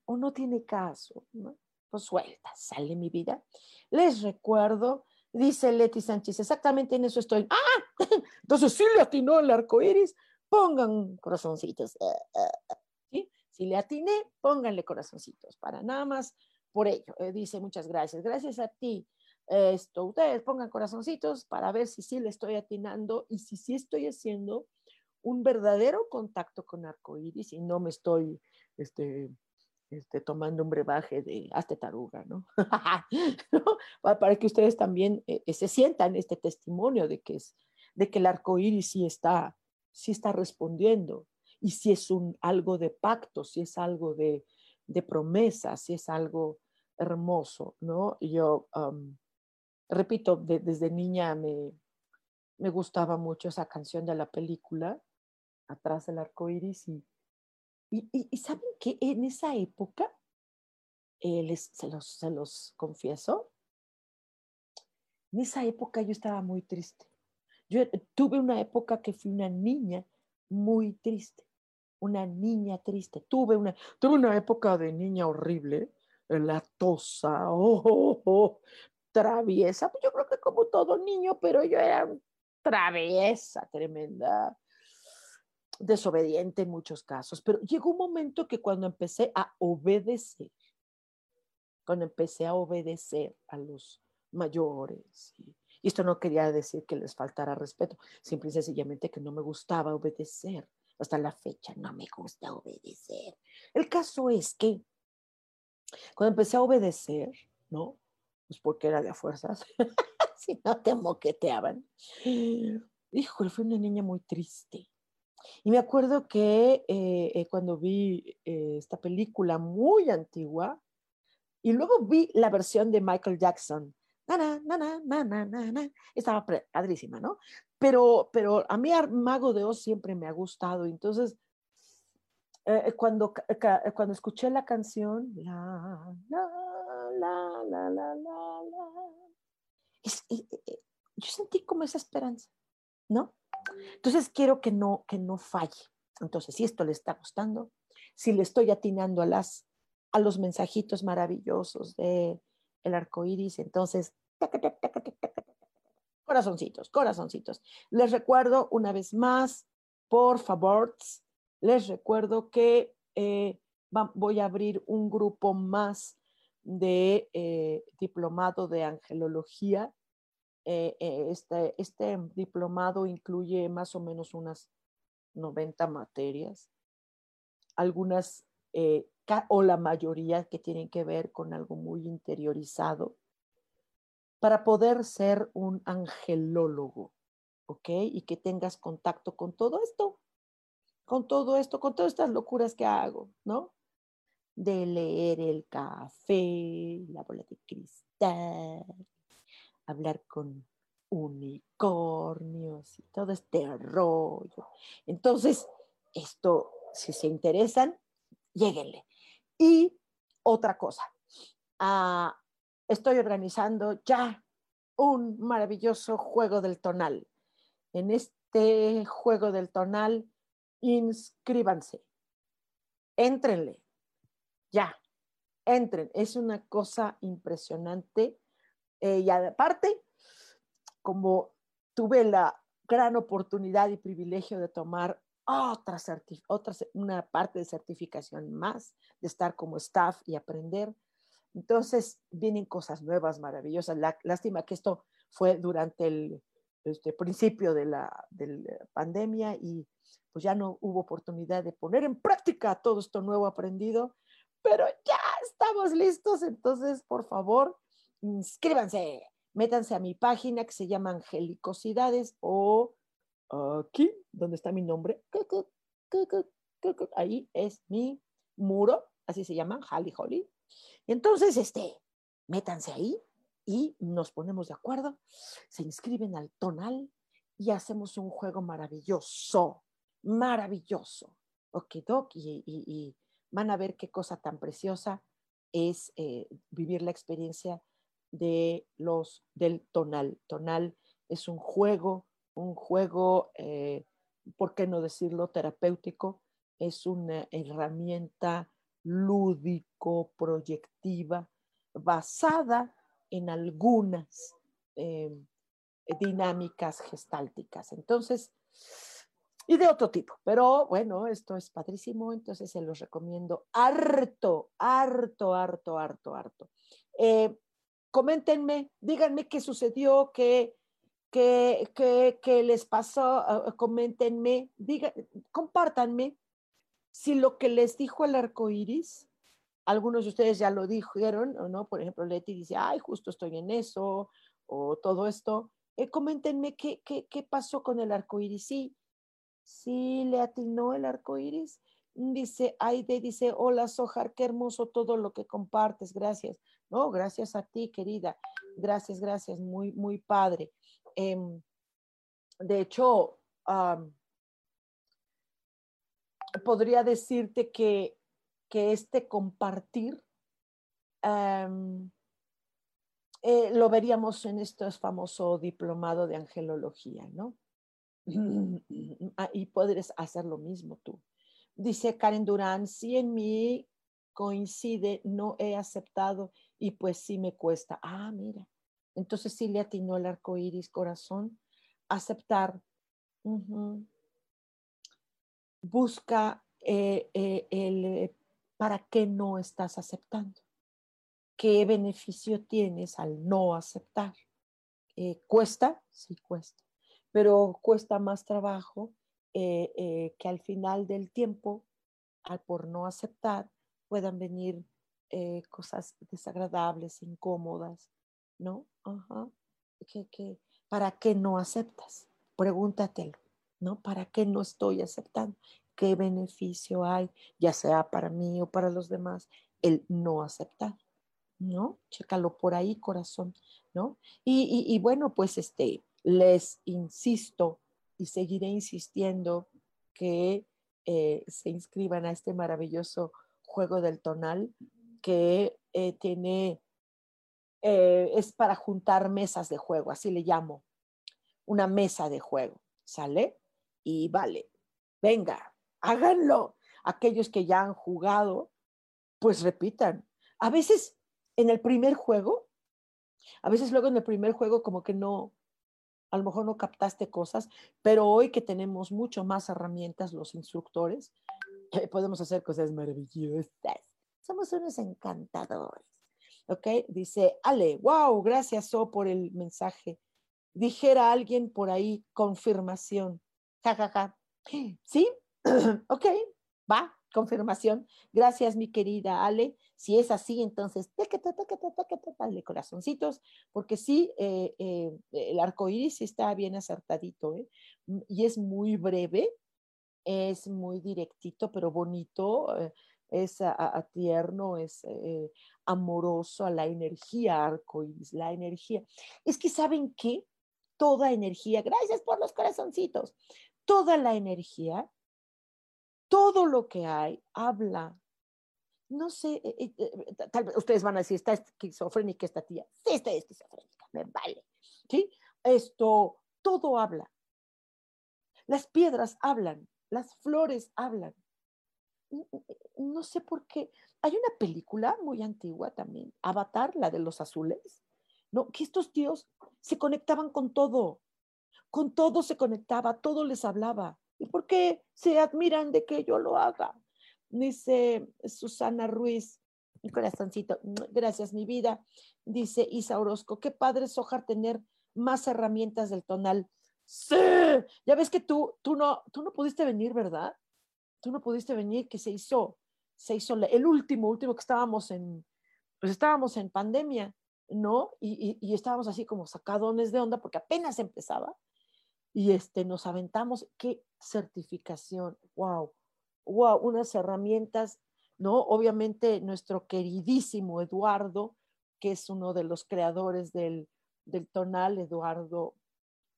o no tiene caso, ¿no? pues suelta, sale mi vida. Les recuerdo, dice Leti Sánchez, exactamente en eso estoy. ¡Ah! Entonces sí le atinó el arco iris. Pongan corazoncitos. ¿Sí? Si le atiné, pónganle corazoncitos para nada más por ello. Eh, dice muchas gracias. Gracias a ti esto, ustedes pongan corazoncitos para ver si sí le estoy atinando y si sí estoy haciendo un verdadero contacto con arcoíris y no me estoy este, este, tomando un brebaje de hazte taruga, ¿no? Para que ustedes también eh, eh, se sientan este testimonio de que, es, de que el arcoíris sí está, sí está respondiendo y si es un, algo de pacto, si es algo de, de promesa, si es algo hermoso, ¿no? Yo repito, desde niña me, me gustaba mucho esa canción de la película, Atrás del arco iris, y, y, ¿saben que en esa época, eh, se, los, se los confieso, en esa época yo estaba muy triste. Yo tuve una época que fui una niña muy triste, una niña triste. Tuve una, tuve una época de niña horrible, latosa, oh, oh, oh, traviesa, pues yo creo que como todo niño, pero yo era traviesa, tremenda, desobediente en muchos casos. Pero llegó un momento que cuando empecé a obedecer, cuando empecé a obedecer a los mayores, y, esto no quería decir que les faltara respeto, simple y sencillamente que no me gustaba obedecer. Hasta la fecha no me gusta obedecer. El caso es que cuando empecé a obedecer, ¿no? pues porque era de fuerzas, si no te moqueteaban. Híjole, fue una niña muy triste. Y me acuerdo que eh, eh, cuando vi eh, esta película muy antigua, y luego vi la versión de Michael Jackson, estaba padrísima, ¿no? Pero, pero a mí Mago de Oz siempre me ha gustado, entonces cuando, cuando escuché la canción, la, la, la, la, la, la, la. yo sentí como esa esperanza, ¿no? Entonces quiero que no, que no falle. Entonces, si esto le está gustando, si le estoy atinando a, las, a los mensajitos maravillosos de arco iris. Entonces, corazoncitos, corazoncitos. Les recuerdo una vez más, por favor, les recuerdo que eh, voy a abrir un grupo más de eh, diplomado de angelología. Eh, este, este diplomado incluye más o menos unas 90 materias, algunas o la mayoría que tienen que ver con algo muy interiorizado, para poder ser un angelólogo, ¿ok? Y que tengas contacto con todo esto, con todo esto, con todas estas locuras que hago, ¿no? De leer el café, la bola de cristal, hablar con unicornios y todo este rollo. Entonces, esto, si se interesan, lléguenle. Y otra cosa, ah, estoy organizando ya un maravilloso juego del tonal. En este juego del tonal, inscríbanse, éntrenle, ya, entren. Es una cosa impresionante. Eh, y aparte, como tuve la gran oportunidad y privilegio de tomar otra, otra, una parte de certificación más, de estar como staff y aprender. Entonces vienen cosas nuevas, maravillosas. La, lástima que esto fue durante el este, principio de la, de la pandemia y pues ya no hubo oportunidad de poner en práctica todo esto nuevo aprendido, pero ya estamos listos. Entonces, por favor, inscríbanse, métanse a mi página que se llama Angelicosidades o aquí, donde está mi nombre, ahí es mi muro, así se llama, Holly Holly. Entonces, este, métanse ahí y nos ponemos de acuerdo, se inscriben al tonal y hacemos un juego maravilloso, maravilloso. Ok, Doc, y, van a ver qué cosa tan preciosa es eh, vivir la experiencia de los del tonal. Tonal es un juego un juego, eh, ¿por qué no decirlo, terapéutico? Es una herramienta lúdico, proyectiva, basada en algunas em, dinámicas gestálticas. Entonces, y de otro tipo, pero bueno, esto es padrísimo, entonces se los recomiendo harto, harto, harto, harto, harto. Eh, coméntenme, díganme qué sucedió, qué, ¿Qué, les pasó? Ah, ah, coméntenme, diga, compártanme si lo que les dijo el arco iris, algunos de ustedes ya lo dijeron, ¿o no? Por ejemplo, Leti dice, ay, justo estoy en eso, o todo esto. Eh, coméntenme qué, qué, qué, pasó con el arco iris. Sí, sí le atinó el arco iris. Dice Aide, dice, hola Sojar, qué hermoso todo lo que compartes, gracias. No, gracias a ti, querida. Gracias, gracias, muy, muy padre. Em, de hecho, podría decirte que, este compartir eh, lo veríamos en este famoso diplomado de angelología, ¿no? Ah, y podrías hacer lo mismo tú. Dice Karen Durán, si en mí coincide, no he aceptado y pues sí me cuesta. Ah, mira, entonces sí le atinó el arco iris corazón. Aceptar. Busca eh, eh, el eh, para qué no estás aceptando. ¿Qué beneficio tienes al no aceptar? ¿Cuesta? Sí, cuesta. Pero cuesta más trabajo que al final del tiempo, al por no aceptar, puedan venir cosas desagradables, incómodas, ¿no? Ajá. para qué no aceptas? Pregúntatelo, ¿no? ¿Para qué no estoy aceptando? ¿Qué beneficio hay, ya sea para mí o para los demás, el no aceptar? ¿No? Chécalo por ahí, corazón, ¿no? Y, bueno, pues este, les insisto y seguiré insistiendo que eh, se inscriban a este maravilloso juego del tonal que eh, tiene eh, es para juntar mesas de juego, así le llamo, una mesa de juego, ¿sale? Y vale, venga, háganlo. Aquellos que ya han jugado, pues repitan. A veces en el primer juego A veces luego en el primer juego como que no, a lo mejor no captaste cosas, pero hoy que tenemos mucho más herramientas los instructores, eh, podemos hacer cosas maravillosas. Somos unos encantadores. ¿Ok? Dice, Ale, wow, gracias, So, por el mensaje. Dijera alguien por ahí, confirmación. Ja, ja, ja. ¿Sí? ok, va, confirmación. Gracias, mi querida Ale. Si es así, entonces, dale corazoncitos, porque sí, eh, eh, el arco iris está bien acertadito, ¿eh? Y es muy breve, es muy directito, pero bonito, es a, tierno, es amoroso a la energía arco iris, la energía. Es que, ¿saben qué? Toda energía, gracias por los corazoncitos, toda la energía todo lo que hay habla. No sé, eh, eh, eh, tal vez ustedes van a decir, está esquizofrénica esta tía. Sí, está esquizofrénica, me vale. ¿Sí? Esto, todo habla. Las piedras hablan, las flores hablan. No sé por qué. Hay una película muy antigua también, Avatar, la de los azules, ¿no? Que estos tíos se conectaban con todo, con todo se conectaba, todo les hablaba. ¿Y por qué se admiran de que yo lo haga? Dice Susana Ruiz, mi corazoncito, gracias mi vida. Dice Isa Orozco, qué padre es Sojar tener más herramientas del tonal. Sí, ya ves que tú, tú no, tú no pudiste venir, ¿verdad? Tú no pudiste venir, que se hizo, se hizo el último, último que estábamos en, pues estábamos en pandemia, ¿no? Y, y, estábamos así como sacadones de onda porque apenas empezaba y este, nos aventamos. Qué certificación, wow, wow, unas herramientas, ¿no? Obviamente nuestro queridísimo Eduardo, que es uno de los creadores del, del tonal, Eduardo,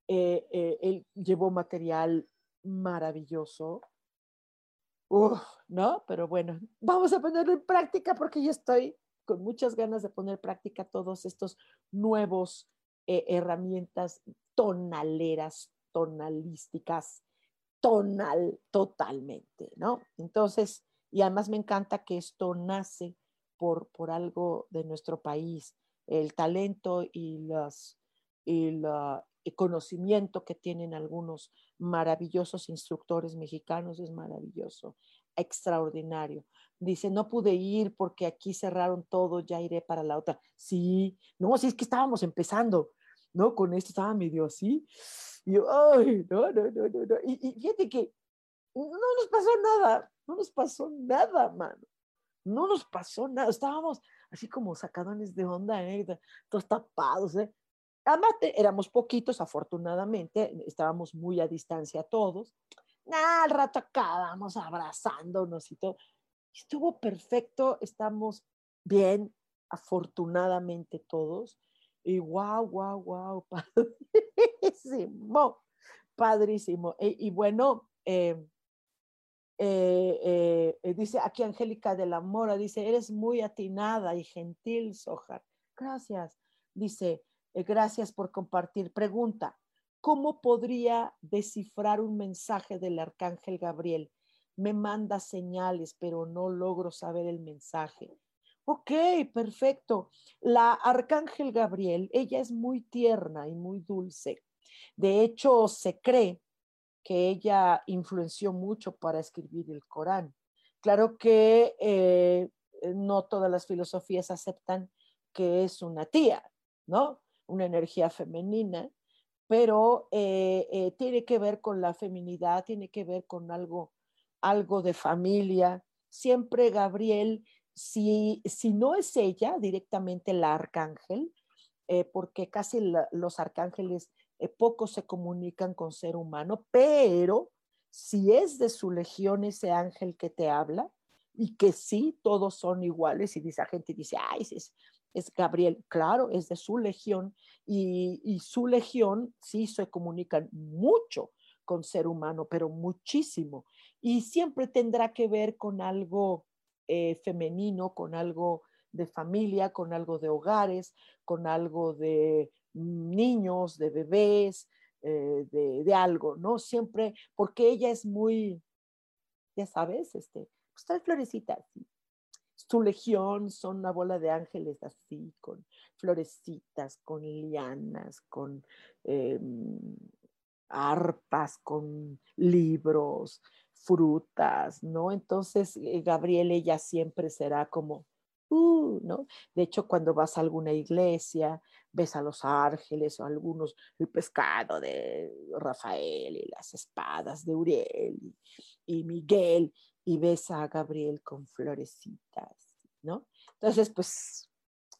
eh, eh, él llevó material maravilloso. ¿No? Pero bueno, vamos a ponerlo en práctica porque yo estoy con muchas ganas de poner en práctica todos estos nuevos eh, herramientas tonaleras, tonalísticas, tonal totalmente, ¿no? Entonces, y además me encanta que esto nace por, por algo de nuestro país, el talento y, las, el, conocimiento que tienen algunos maravillosos instructores mexicanos es maravilloso, extraordinario. Dice, no pude ir porque aquí cerraron todo, ya iré para la otra. Sí, no, sí es que estábamos empezando, ¿no? Con esto estaba medio así. Y yo, ay, no, no, no, no, Y, y fíjate que no nos pasó nada, no nos pasó nada, mano. No nos pasó nada. Estábamos así como sacadones de onda, ¿eh? todos tapados. ¿eh? Además, éramos poquitos, afortunadamente, estábamos muy a distancia todos. Nada, al rato acabamos abrazándonos y todo. Estuvo perfecto, estamos bien, afortunadamente todos. Y wow, wow, wow, padrísimo, padrísimo. E, y, bueno, eh, eh, eh, dice aquí Angélica de la Mora, dice, eres muy atinada y gentil, Sojar. Gracias. Dice, gracias por compartir. Pregunta, ¿cómo podría descifrar un mensaje del arcángel Gabriel? Me manda señales, pero no logro saber el mensaje. Ok, perfecto. La Arcángel Gabriel, ella es muy tierna y muy dulce. De hecho, se cree que ella influenció mucho para escribir el Corán. Claro que eh, no todas las filosofías aceptan que es una tía, ¿no? Una energía femenina, pero eh, eh, tiene que ver con la feminidad, tiene que ver con algo, algo de familia. Siempre Gabriel si, no es ella directamente la arcángel, eh, porque casi los arcángeles pocos se comunican con ser humano, pero si es de su legión ese ángel que te habla y que sí, todos son iguales y esa gente dice, ay, es, es Gabriel, claro, es de su legión y, y su legión sí se comunican mucho con ser humano, pero muchísimo. Y siempre tendrá que ver con algo eh, femenino, con algo de familia, con algo de hogares, con algo de niños, de bebés, eh, de, algo, ¿no? Siempre, porque ella es muy, ya sabes, este, pues trae florecitas, tu legión son una bola de ángeles así, con florecitas, con lianas, con em, arpas, con libros, frutas, ¿no? Entonces, eh, Gabriel, siempre será como, uh, ¿no? De hecho, cuando vas a alguna iglesia, ves a los ángeles o algunos, el pescado de Rafael y las espadas de Uriel y, Miguel, y ves a Gabriel con florecitas, ¿no? Entonces, pues,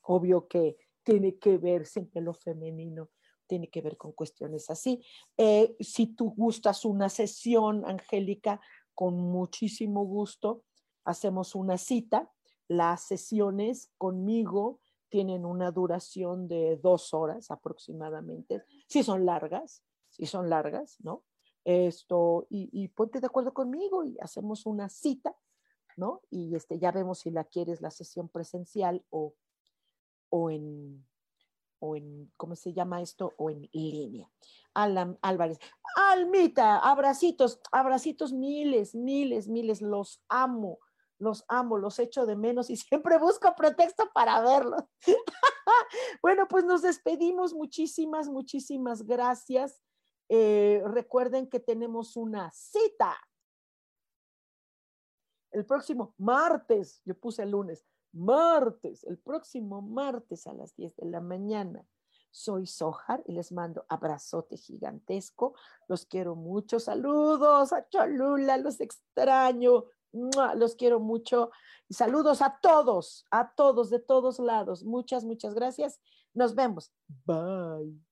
obvio que tiene que ver siempre lo femenino tiene que ver con cuestiones así. Eh, si tú gustas una sesión, Angélica, con muchísimo gusto, hacemos una cita. Las sesiones conmigo tienen una duración de dos horas aproximadamente. Si son largas, si son largas, ¿no? Esto, y, ponte de acuerdo conmigo y hacemos una cita, ¿no? Y este, ya vemos si la quieres la sesión presencial o, o en, o en, ¿cómo se llama esto? O en línea. Alan Álvarez, Almita, abracitos, abracitos miles, miles, miles, los amo, los amo, los echo de menos y siempre busco pretexto para verlos. bueno, pues nos despedimos, muchísimas, muchísimas gracias. Eh, recuerden que tenemos una cita el próximo martes, yo puse el lunes, martes, el próximo martes a las 10 de la mañana. Soy Sojar y les mando abrazote gigantesco. Los quiero mucho. Saludos a Cholula, los extraño. Los quiero mucho. Y saludos a todos, a todos, de todos lados. Muchas, muchas gracias. Nos vemos. Bye.